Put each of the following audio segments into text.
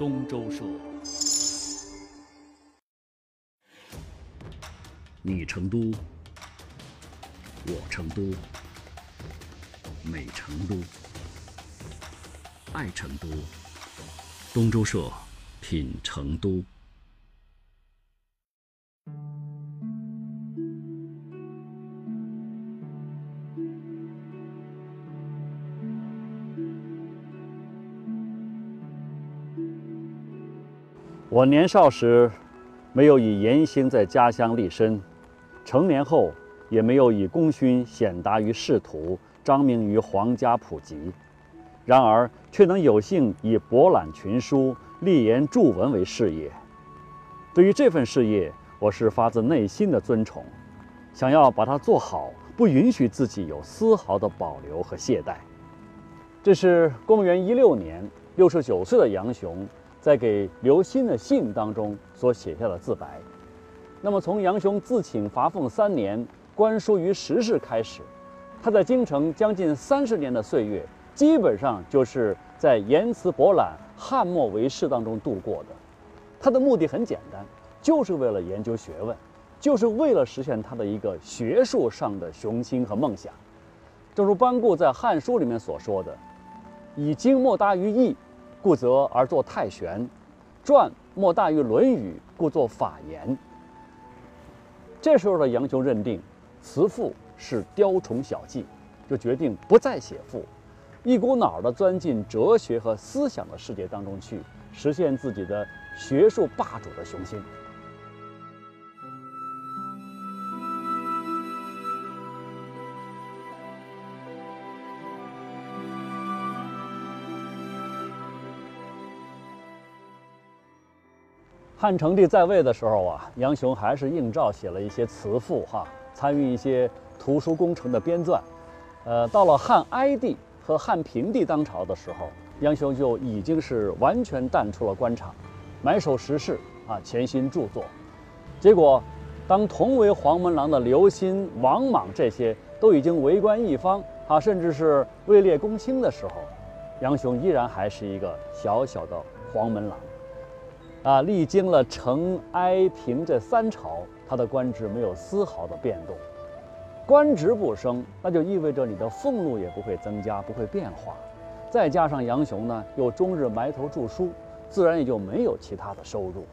东周社。你成都，我成都，美成都，爱成都，东周社品成都。我年少时，没有以言行在家乡立身；成年后，也没有以功勋显达于仕途，彰名于皇家普及。然而，却能有幸以博览群书、立言著文为事业。对于这份事业，我是发自内心的尊崇，想要把它做好，不允许自己有丝毫的保留和懈怠。这是公元一六年，六十九岁的杨雄。在给刘歆的信当中所写下的自白。那么，从杨雄自请伐凤三年，观书于时事开始，他在京城将近三十年的岁月，基本上就是在言辞博览、翰墨为事当中度过的。他的目的很简单，就是为了研究学问，就是为了实现他的一个学术上的雄心和梦想。正如班固在《汉书》里面所说的：“以经莫大于义。”故则而作太玄，传莫大于《论语》，故作法言。这时候的杨雄认定，辞赋是雕虫小技，就决定不再写赋，一股脑儿的钻进哲学和思想的世界当中去，实现自己的学术霸主的雄心。汉成帝在位的时候啊，杨雄还是应召写了一些词赋哈，参与一些图书工程的编撰。呃，到了汉哀帝和汉平帝当朝的时候，杨雄就已经是完全淡出了官场，埋首时事啊，潜心著作。结果，当同为黄门郎的刘歆、王莽这些都已经为官一方啊，甚至是位列公卿的时候，杨雄依然还是一个小小的黄门郎。啊，历经了成、哀、平这三朝，他的官职没有丝毫的变动。官职不升，那就意味着你的俸禄也不会增加，不会变化。再加上杨雄呢，又终日埋头著书，自然也就没有其他的收入。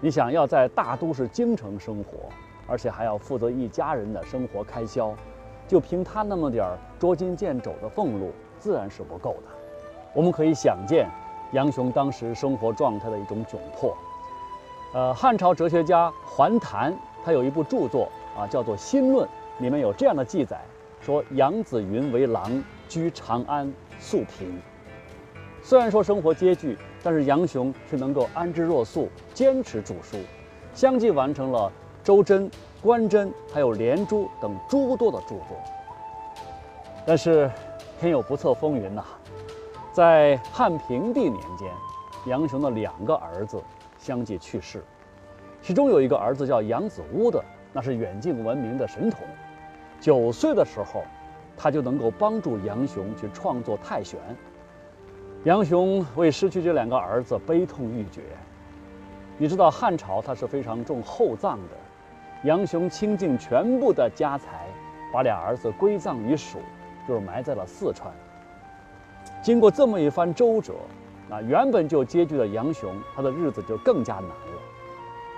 你想要在大都市京城生活，而且还要负责一家人的生活开销，就凭他那么点儿捉襟见肘的俸禄，自然是不够的。我们可以想见。杨雄当时生活状态的一种窘迫，呃，汉朝哲学家桓谭他有一部著作啊，叫做《新论》，里面有这样的记载，说杨子云为郎，居长安，素贫。虽然说生活拮据，但是杨雄却能够安之若素，坚持著书，相继完成了《周真》《关真》还有《连珠》等诸多的著作。但是天有不测风云呐。在汉平帝年间，杨雄的两个儿子相继去世，其中有一个儿子叫杨子乌的，那是远近闻名的神童。九岁的时候，他就能够帮助杨雄去创作《太玄》。杨雄为失去这两个儿子悲痛欲绝。你知道汉朝他是非常重厚葬的，杨雄倾尽全部的家财，把俩儿子归葬于蜀，就是埋在了四川。经过这么一番周折，那原本就拮据的杨雄，他的日子就更加难了。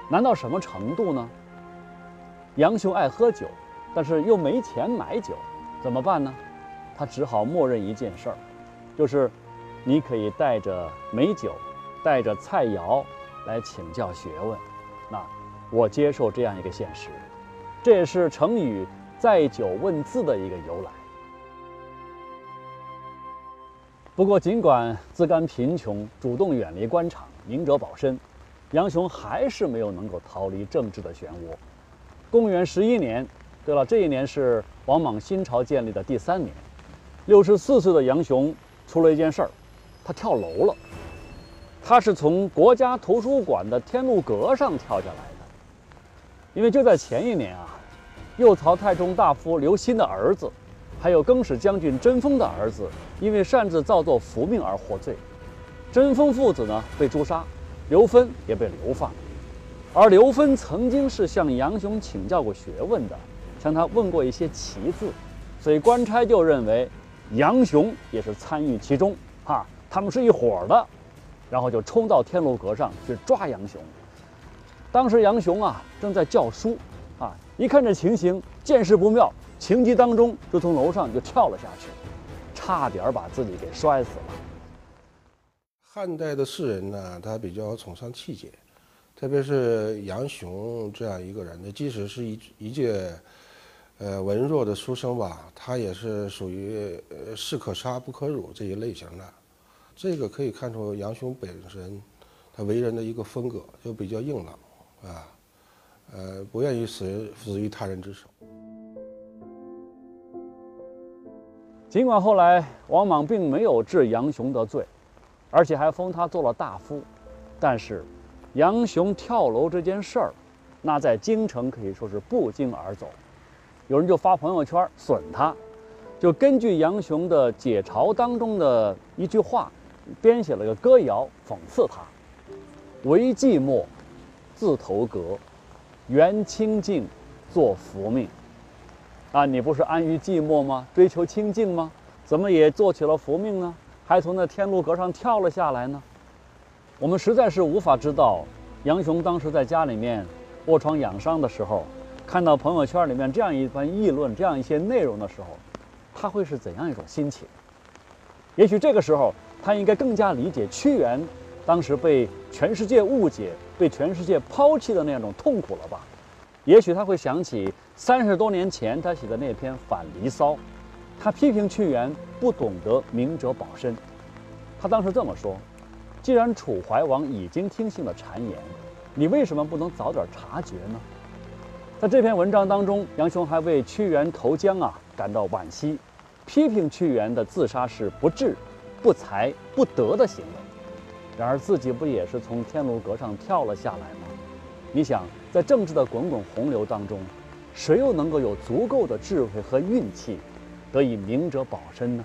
难到什么程度呢？杨雄爱喝酒，但是又没钱买酒，怎么办呢？他只好默认一件事儿，就是你可以带着美酒，带着菜肴来请教学问。那我接受这样一个现实，这也是成语“载酒问字”的一个由来。不过，尽管自甘贫穷，主动远离官场，明哲保身，杨雄还是没有能够逃离政治的漩涡。公元十一年，对了，这一年是王莽新朝建立的第三年。六十四岁的杨雄出了一件事儿，他跳楼了。他是从国家图书馆的天禄阁上跳下来的。因为就在前一年啊，右曹太中大夫刘歆的儿子。还有更始将军贞丰的儿子，因为擅自造作符命而获罪。贞丰父子呢被诛杀，刘芬也被流放。而刘芬曾经是向杨雄请教过学问的，向他问过一些奇字，所以官差就认为杨雄也是参与其中，哈，他们是一伙的，然后就冲到天禄阁上去抓杨雄。当时杨雄啊正在教书，啊，一看这情形，见势不妙，情急当中就从楼上就跳了下去，差点把自己给摔死了。汉代的士人呢，他比较崇尚气节。特别是杨雄这样一个人，呢，即使是一一介，呃文弱的书生吧，他也是属于呃士可杀不可辱这一类型的。这个可以看出杨雄本身他为人的一个风格，就比较硬朗，啊，呃不愿意死死于他人之手。尽管后来王莽并没有治杨雄的罪，而且还封他做了大夫，但是。杨雄跳楼这件事儿，那在京城可以说是不胫而走，有人就发朋友圈损他，就根据杨雄的解嘲当中的一句话，编写了个歌谣讽刺他：“唯寂寞，自投阁，缘清净，做福命。”啊，你不是安于寂寞吗？追求清净吗？怎么也做起了佛命呢？还从那天禄阁上跳了下来呢？我们实在是无法知道，杨雄当时在家里面卧床养伤的时候，看到朋友圈里面这样一番议论、这样一些内容的时候，他会是怎样一种心情？也许这个时候，他应该更加理解屈原当时被全世界误解、被全世界抛弃的那种痛苦了吧？也许他会想起三十多年前他写的那篇《反离骚》，他批评屈原不懂得明哲保身。他当时这么说。既然楚怀王已经听信了谗言，你为什么不能早点察觉呢？在这篇文章当中，杨雄还为屈原投江啊感到惋惜，批评屈原的自杀是不智、不才、不德的行为。然而自己不也是从天禄阁上跳了下来吗？你想，在政治的滚滚洪流当中，谁又能够有足够的智慧和运气，得以明哲保身呢？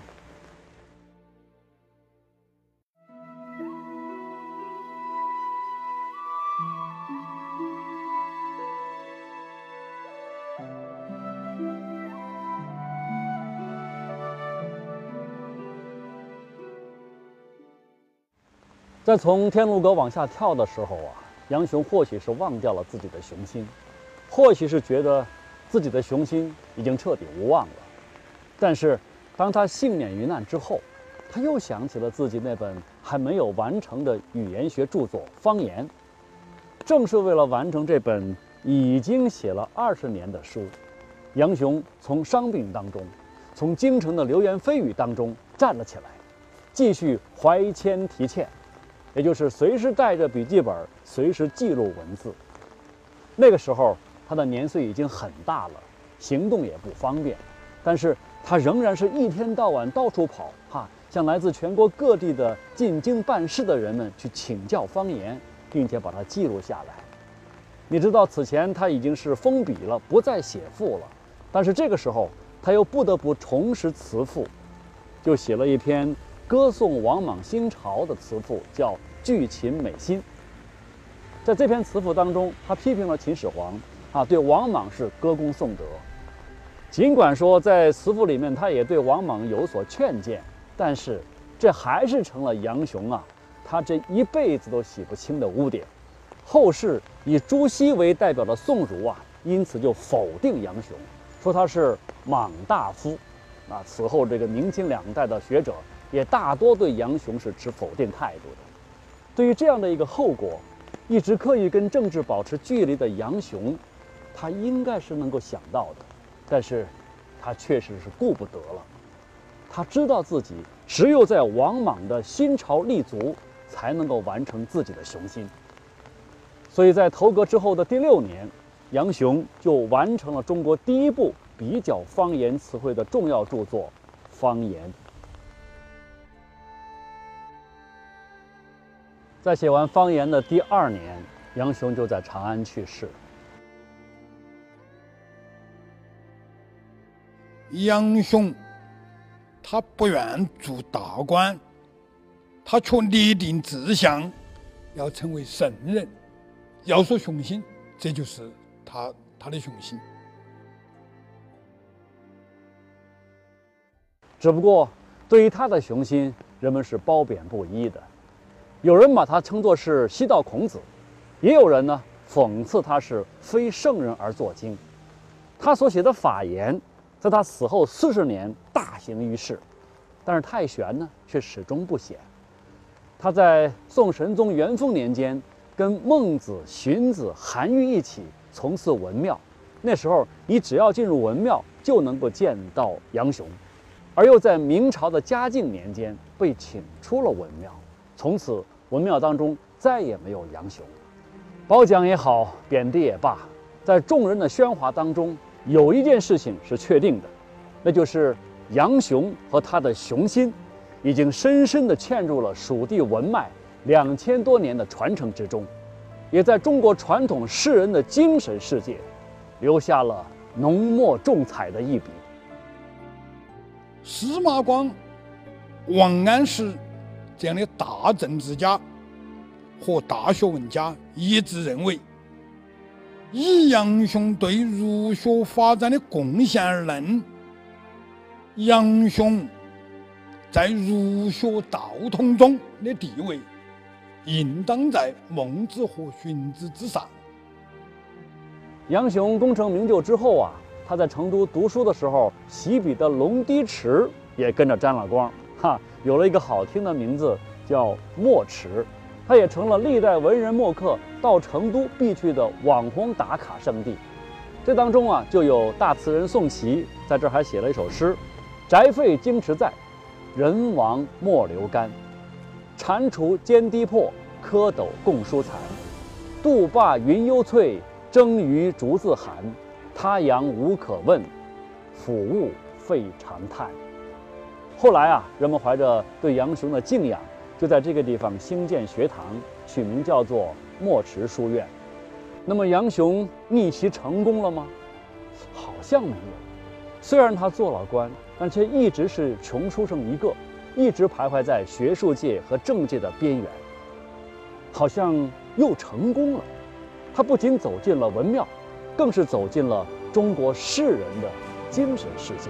在从天禄阁往下跳的时候啊，杨雄或许是忘掉了自己的雄心，或许是觉得自己的雄心已经彻底无望了。但是，当他幸免于难之后，他又想起了自己那本还没有完成的语言学著作《方言》。正是为了完成这本已经写了二十年的书，杨雄从伤病当中，从京城的流言蜚语当中站了起来，继续怀谦提欠。也就是随时带着笔记本，随时记录文字。那个时候，他的年岁已经很大了，行动也不方便，但是他仍然是一天到晚到处跑，哈，向来自全国各地的进京办事的人们去请教方言，并且把它记录下来。你知道，此前他已经是封笔了，不再写赋了，但是这个时候他又不得不重拾词赋，就写了一篇。歌颂王莽新朝的词赋叫《巨秦美心》。在这篇词赋当中，他批评了秦始皇，啊，对王莽是歌功颂德。尽管说在词赋里面，他也对王莽有所劝谏，但是这还是成了杨雄啊，他这一辈子都洗不清的污点。后世以朱熹为代表的宋儒啊，因此就否定杨雄，说他是莽大夫。啊，此后这个明清两代的学者。也大多对杨雄是持否定态度的。对于这样的一个后果，一直刻意跟政治保持距离的杨雄，他应该是能够想到的，但是，他确实是顾不得了。他知道自己只有在王莽的新朝立足，才能够完成自己的雄心。所以在投阁之后的第六年，杨雄就完成了中国第一部比较方言词汇的重要著作《方言》。在写完方言的第二年，杨雄就在长安去世。杨雄，他不愿做大官，他却立定志向，要成为圣人。要说雄心，这就是他他的雄心。只不过，对于他的雄心，人们是褒贬不一的。有人把他称作是西道孔子，也有人呢讽刺他是非圣人而作经。他所写的法言，在他死后四十年大行于世，但是太玄呢却始终不显。他在宋神宗元丰年间，跟孟子、荀子、韩愈一起从事文庙。那时候，你只要进入文庙，就能够见到杨雄。而又在明朝的嘉靖年间被请出了文庙，从此文庙当中再也没有杨雄。褒奖也好，贬低也罢，在众人的喧哗当中，有一件事情是确定的，那就是杨雄和他的雄心，已经深深地嵌入了蜀地文脉两千多年的传承之中，也在中国传统士人的精神世界，留下了浓墨重彩的一笔。司马光、王安石这样的大政治家和大学问家一致认为，以杨雄对儒学发展的贡献而论，杨雄在儒学道统中的地位，应当在孟子和荀子之上。杨雄功成名就之后啊。他在成都读书的时候，洗笔的龙堤池也跟着沾了光，哈，有了一个好听的名字叫墨池，它也成了历代文人墨客到成都必去的网红打卡圣地。这当中啊，就有大词人宋琦在这儿还写了一首诗：“宅废经池在，人亡莫留干。蟾蜍兼堤破，蝌蚪共书残。杜罢云幽翠，蒸鱼竹自寒。”他阳无可问，抚物费长叹。后来啊，人们怀着对杨雄的敬仰，就在这个地方兴建学堂，取名叫做墨池书院。那么杨雄逆袭成功了吗？好像没有。虽然他做了官，但却一直是穷书生一个，一直徘徊在学术界和政界的边缘。好像又成功了。他不仅走进了文庙。更是走进了中国士人的精神世界。